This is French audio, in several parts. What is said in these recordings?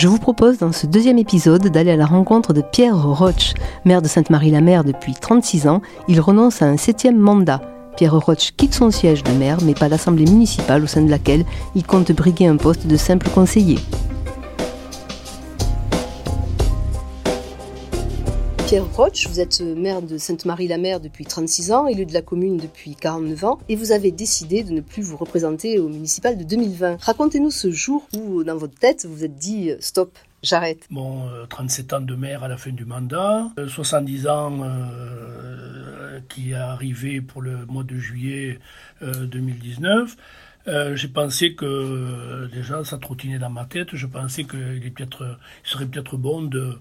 Je vous propose dans ce deuxième épisode d'aller à la rencontre de Pierre Roche, maire de Sainte-Marie-la-Mer depuis 36 ans. Il renonce à un septième mandat. Pierre Roche quitte son siège de maire, mais pas l'assemblée municipale au sein de laquelle il compte briguer un poste de simple conseiller. Pierre Roche, vous êtes maire de Sainte-Marie-la-Mer depuis 36 ans, élu de la commune depuis 49 ans, et vous avez décidé de ne plus vous représenter au municipal de 2020. Racontez-nous ce jour où, dans votre tête, vous vous êtes dit stop, j'arrête. Bon, 37 ans de maire à la fin du mandat, 70 ans euh, qui est arrivé pour le mois de juillet 2019. Euh, j'ai pensé que déjà ça trottinait dans ma tête. Je pensais qu'il serait peut-être bon de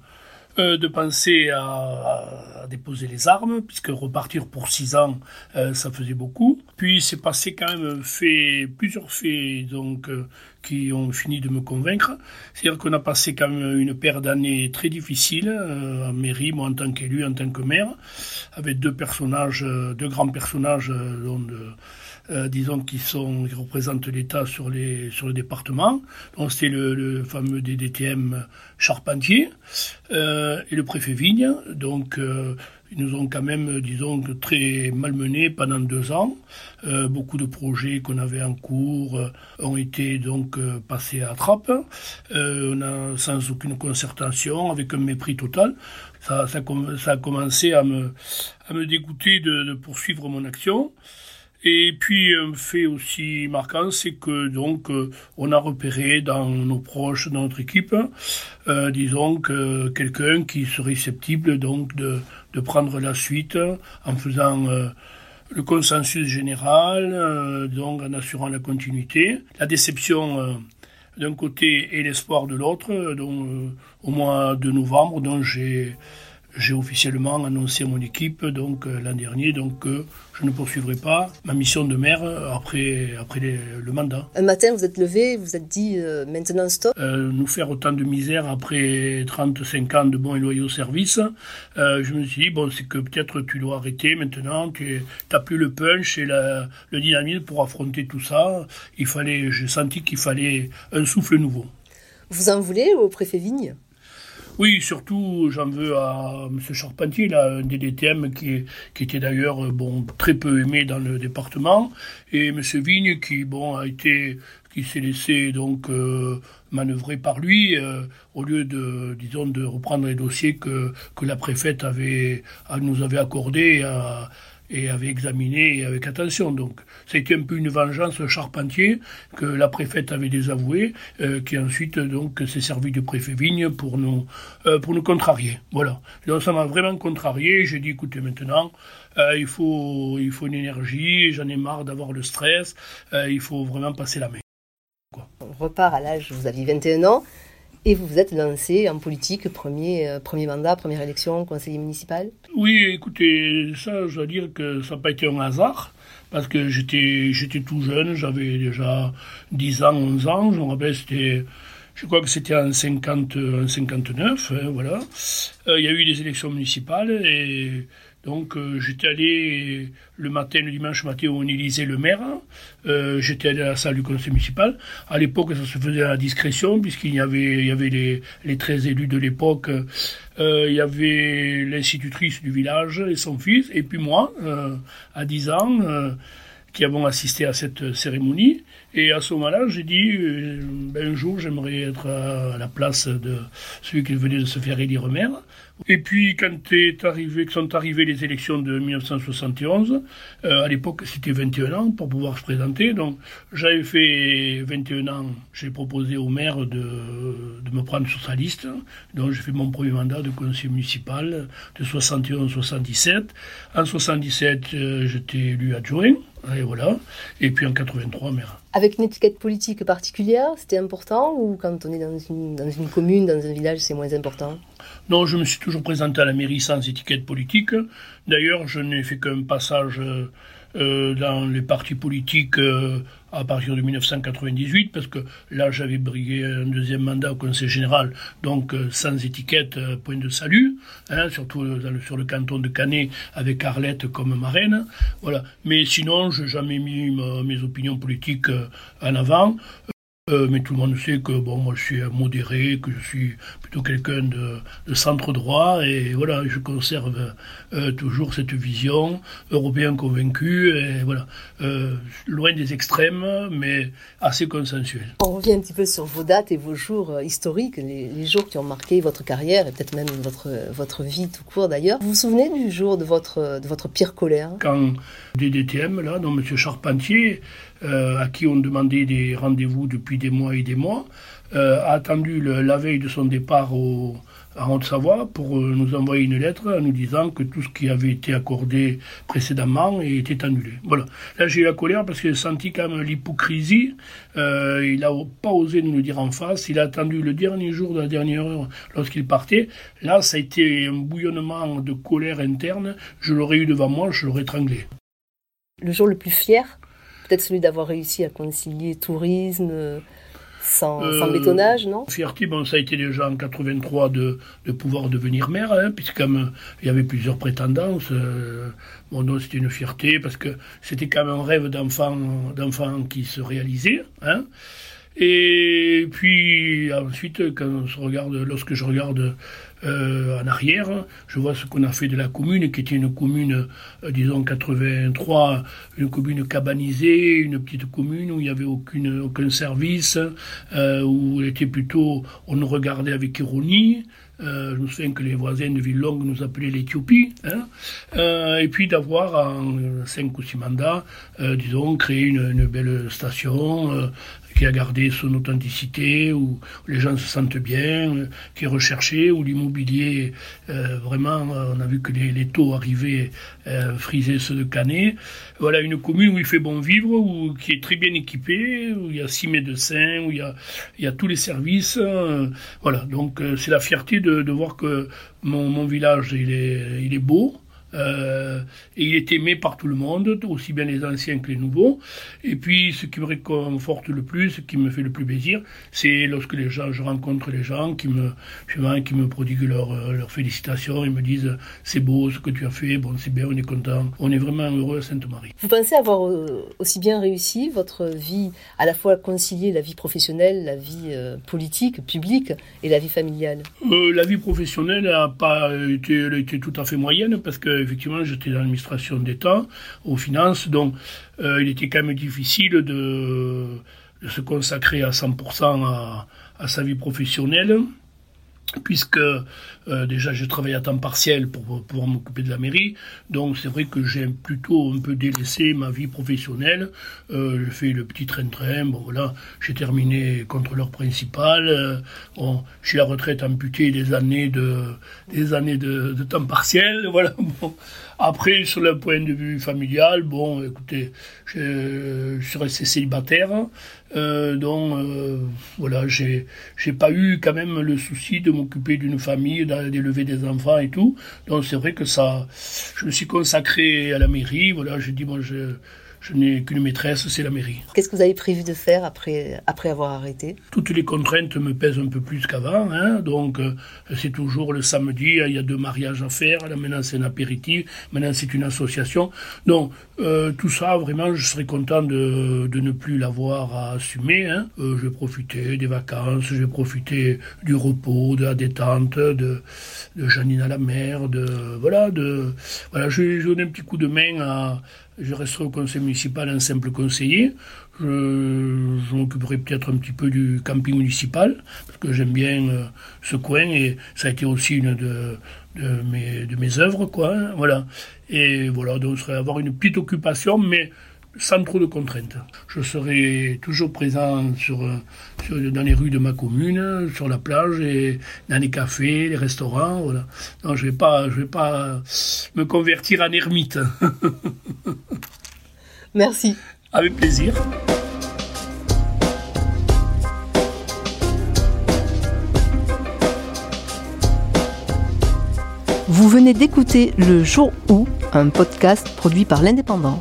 euh, de penser à, déposer les armes, puisque repartir pour six ans, euh, ça faisait beaucoup. Puis c'est passé quand même fait, plusieurs faits donc, euh, qui ont fini de me convaincre. C'est-à-dire qu'on a passé quand même une paire d'années très difficiles en mairie, moi en tant qu'élu, en tant que maire, avec deux personnages, deux grands personnages dont euh, disons, qui, sont, qui représentent l'État sur, les, sur le département. Donc c'était le, le, fameux DDTM Charpentier euh, et le préfet Vigne. Donc euh, ils nous ont quand même, disons, très malmenés pendant deux ans. Euh, beaucoup de projets qu'on avait en cours euh, ont été donc passés à trappe. on a sans aucune concertation, avec un mépris total. Ça, ça, ça a commencé à me, à me dégoûter de, de poursuivre mon action. Et puis un fait aussi marquant, c'est que donc euh, on a repéré dans nos proches, dans notre équipe, euh, disons que quelqu'un qui serait susceptible donc de, prendre la suite en faisant euh, le consensus général, donc en assurant la continuité, la déception d'un côté et l'espoir de l'autre. Donc au mois de novembre, donc j'ai j'ai officiellement annoncé à mon équipe donc euh, l'an dernier donc que je ne poursuivrai pas ma mission de maire après après le mandat. Un matin, vous êtes levé, vous êtes dit euh, maintenant stop. Euh, nous faire autant de misère après 35 ans de bons et loyaux services, je me suis dit bon c'est que peut-être tu dois arrêter maintenant, tu n'as plus le punch et la, le dynamisme pour affronter tout ça. Il fallait, j'ai senti qu'il fallait un souffle nouveau. Vous en voulez au préfet Vigne? Oui, surtout, j'en veux à M. Charpentier, là, un DDTM qui, était d'ailleurs euh, bon, très peu aimé dans le département, et M. Vigne qui bon, a été qui s'est laissé donc euh, manœuvrer par lui euh, au lieu de disons de reprendre les dossiers que, la préfète avait nous avait accordés et avait examiné avec attention. Donc, été un peu une vengeance charpentier que la préfète avait désavoué, euh, qui ensuite donc s'est servi de préfet Vigne pour nous euh, pour nous contrarier. Voilà. Donc ça m'a vraiment contrarié. J'ai dit écoutez maintenant, euh, il faut il faut une énergie. J'en ai marre d'avoir le stress. il faut vraiment passer la main. On repart à l'âge. Vous aviez 21 ans. Et vous vous êtes lancé en politique, premier, euh, premier mandat, première élection, conseiller municipal? Oui, écoutez, ça, je dois dire que ça n'a pas été un hasard, parce que j'étais, tout jeune, j'avais déjà 10 ans, 11 ans, je me rappelle, c'était, je crois que c'était en, 50, en 59, hein, voilà. Euh, il y a eu des élections municipales et donc euh, j'étais allé le matin, le dimanche matin, où on élisait le maire. Euh, j'étais allé à la salle du conseil municipal. À l'époque, ça se faisait à la discrétion, puisqu'il y avait, il y avait les, les 13 élus de l'époque. Euh, il y avait l'institutrice du village et son fils, et puis moi, à 10 ans, qui avons assisté à cette cérémonie. Et à ce moment-là, j'ai dit, ben, un jour, j'aimerais être à la place de celui qui venait de se faire élire maire. Et puis, quand est arrivé, sont arrivées les élections de 1971, euh, à l'époque, c'était 21 ans pour pouvoir se présenter. Donc, j'avais fait 21 ans. J'ai proposé au maire de, de me prendre sur sa liste. Donc, j'ai fait mon premier mandat de conseiller municipal de 71 77. En 77, euh, j'étais élu adjoint. Et voilà. Et puis en 83, maire. Avec une étiquette politique particulière, c'était important ou quand on est dans une, dans une commune, dans un village, c'est moins important? Non, je me suis toujours présenté à la mairie sans étiquette politique. D'ailleurs, je n'ai fait qu'un passage euh, dans les partis politiques euh, à partir de 1998, parce que là j'avais brigué un deuxième mandat au Conseil général, donc euh, sans étiquette, point de salut, hein, surtout sur le canton de Canet avec Arlette comme marraine. Voilà. Mais sinon, je n'ai jamais mis mes opinions politiques en avant. Euh, mais tout le monde sait que bon, moi je suis modéré, que je suis plutôt quelqu'un de, centre droit, et voilà, je conserve euh, toujours cette vision européen convaincu, et voilà, euh, loin des extrêmes, mais assez consensuel. On revient un petit peu sur vos dates et vos jours historiques, les, jours qui ont marqué votre carrière et peut-être même votre, votre vie tout court d'ailleurs. Vous vous souvenez du jour de votre, de votre pire colère? Quand DDTM, là, donc M. Charpentier, à qui on demandait des rendez-vous depuis des mois et des mois, euh, a attendu la veille de son départ au, à Haute-Savoie pour euh, nous envoyer une lettre en nous disant que tout ce qui avait été accordé précédemment était annulé. Voilà. Là, j'ai eu la colère parce que j'ai senti quand même l'hypocrisie. il n'a pas osé nous le dire en face. Il a attendu le dernier jour de la dernière heure lorsqu'il partait. Là, ça a été un bouillonnement de colère interne. Je l'aurais eu devant moi, je l'aurais étranglé. Le jour le plus fier? Peut-être celui d'avoir réussi à concilier tourisme sans, euh, bétonnage, non? Fierté, bon, ça a été déjà en 83 de, de pouvoir devenir maire, hein, puisque il y avait plusieurs prétendances. Euh, c'était une fierté parce que c'était quand même un rêve d'enfant, d'enfant qui se réalisait. Hein. Et puis ensuite, lorsque je regarde euh, en arrière, je vois ce qu'on a fait de la commune, qui était une commune, euh, disons 83, une commune cabanisée, une petite commune où il n'y avait aucune, aucun service, euh, où était plutôt, on nous regardait avec ironie. Euh, je me souviens que les voisins de Villongue nous appelaient l'Éthiopie. Hein, et puis d'avoir en cinq ou six mandats, disons, créé une belle station qui a gardé son authenticité, où les gens se sentent bien, euh, qui est recherché, où l'immobilier, euh, vraiment, euh, on a vu que les, taux arrivaient euh, friser ceux de Canet. Voilà une commune où il fait bon vivre, où, qui est très bien équipée, où il y a six médecins, où il y a, il y a tous les services. voilà, donc c'est la fierté de, de voir que mon, mon village, il est, il est beau. Euh, et il est aimé par tout le monde, aussi bien les anciens que les nouveaux. Et puis, ce qui me réconforte le plus, ce qui me fait le plus plaisir, c'est lorsque les gens, je rencontre les gens qui me, qui me prodiguent leurs leur félicitations et me disent c'est beau ce que tu as fait, bon, c'est bien, on est content. On est vraiment heureux à Sainte-Marie. Vous pensez avoir euh, aussi bien réussi votre vie, à la fois concilier la vie professionnelle, la vie euh, politique, publique et la vie familiale? La vie professionnelle n'a pas été, elle a été tout à fait moyenne parce que effectivement, j'étais dans l'administration d'État, aux finances, donc euh, il était quand même difficile de, se consacrer à 100% à, sa vie professionnelle puisque euh, déjà je travaille à temps partiel pour pouvoir m'occuper de la mairie, donc c'est vrai que j'ai plutôt un peu délaissé ma vie professionnelle. Euh, je fais le petit train-train, bon voilà, j'ai terminé contrôleur principal. Euh, bon, j'ai la retraite amputée des années de des années de, de temps partiel, voilà. Bon. Après, sur le point de vue familial, bon, écoutez, je, je suis resté célibataire, euh, donc euh, voilà, j'ai j'ai pas eu quand même le souci de m'occuper d'une famille, d'élever des enfants et tout. Donc c'est vrai que ça, je me suis consacré à la mairie. Voilà, j'ai dit bon, je je n'ai qu'une maîtresse, c'est la mairie. Qu'est-ce que vous avez prévu de faire après, après avoir arrêté? Toutes les contraintes me pèsent un peu plus qu'avant. Hein, donc, euh, c'est toujours le samedi, il y a deux mariages à faire. Là, maintenant, c'est un apéritif. Maintenant, c'est une association. Donc, euh, tout ça, vraiment, je serais content de, de ne plus l'avoir à assumer. Hein. Euh, je vais profiter des vacances, je vais profiter du repos, de la détente, de, de Janine à la mer, de voilà, de voilà, je vais donner un petit coup de main à je resterai au conseil municipal un simple conseiller. Je, m'occuperai peut-être un petit peu du camping municipal, parce que j'aime bien euh, ce coin, et ça a été aussi une de, de, mes, de mes œuvres, quoi. Hein, voilà. Et voilà, donc je serai avoir une petite occupation, mais sans trop de contraintes. Je serai toujours présent dans les rues de ma commune, sur la plage, et dans les cafés, les restaurants. Voilà. Non, je ne vais, pas, vais pas me convertir en ermite. Merci. Avec plaisir. Vous venez d'écouter Le Jour où, un podcast produit par l'Indépendant.